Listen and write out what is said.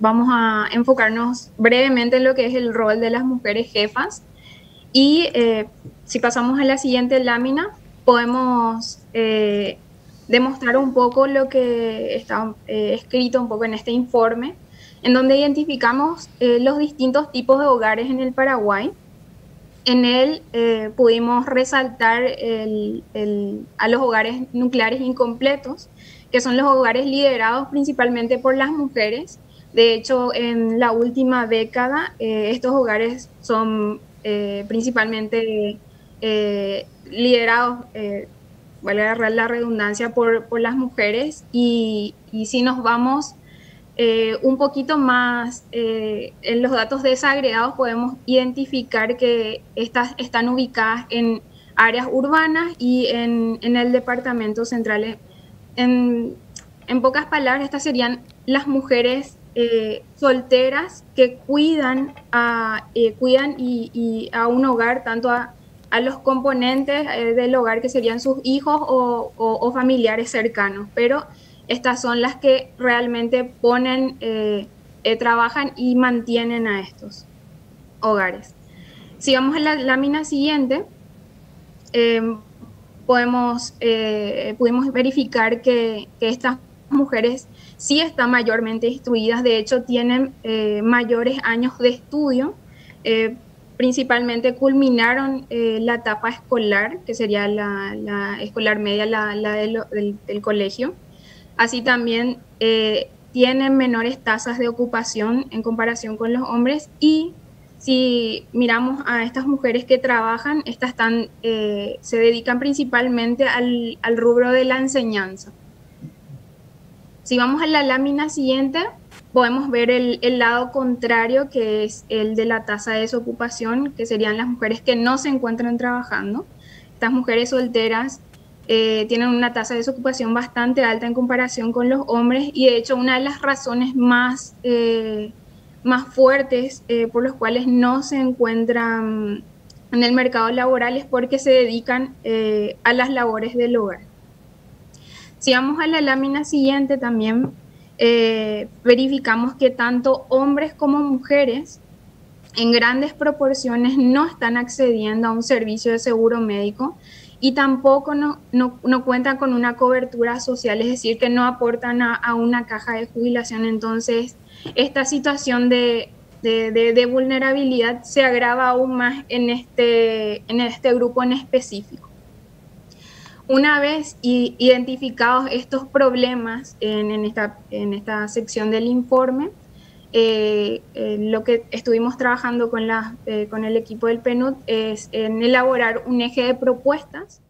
vamos a enfocarnos brevemente en lo que es el rol de las mujeres jefas. Y si pasamos a la siguiente lámina, podemos demostrar un poco lo que está escrito un poco en este informe, en donde identificamos los distintos tipos de hogares en el Paraguay en él eh, pudimos resaltar a los hogares nucleares incompletos, que son los hogares liderados principalmente por las mujeres. De hecho, en la última década, eh, estos hogares son eh, principalmente liderados, vale la redundancia, por, las mujeres. Y, y si nos vamos eh, un poquito más eh, en los datos desagregados podemos identificar que estas están ubicadas en áreas urbanas y en, el departamento central. En, pocas palabras, estas serían las mujeres eh, solteras que cuidan a, cuidan y, a un hogar, tanto a, los componentes del hogar que serían sus hijos o, familiares cercanos, pero estas son las que realmente ponen, eh, eh, trabajan y mantienen a estos hogares. Si vamos a la lámina siguiente, em, podemos, eh, pudimos verificar que, estas mujeres sí están mayormente instruidas, de hecho tienen mayores años de estudio, principalmente culminaron la etapa escolar, que sería la, escolar media, la, del colegio Así también eh, tienen menores tasas de ocupación en comparación con los hombres y si miramos a estas mujeres que trabajan, estas eh, se dedican principalmente al, rubro de la enseñanza. Si vamos a la lámina siguiente, podemos ver el, lado contrario, que es el de la tasa de desocupación, que serían las mujeres que no se encuentran trabajando. Estas mujeres solteras eh, tienen una tasa de desocupación bastante alta en comparación con los hombres y de hecho una de las razones más, eh, más fuertes eh, por las cuales no se encuentran en el mercado laboral es porque se dedican a las labores del hogar. Si vamos a la lámina siguiente también verificamos que tanto hombres como mujeres en grandes proporciones no están accediendo a un servicio de seguro médico y tampoco no, no, cuentan con una cobertura social, es decir, que no aportan a, una caja de jubilación. Entonces, esta situación de, vulnerabilidad se agrava aún más en este, en este grupo en específico. Una vez identificados estos problemas en, esta, sección del informe, eh, eh, lo que estuvimos trabajando con, la, eh, con el equipo del PNUD es en elaborar un eje de propuestas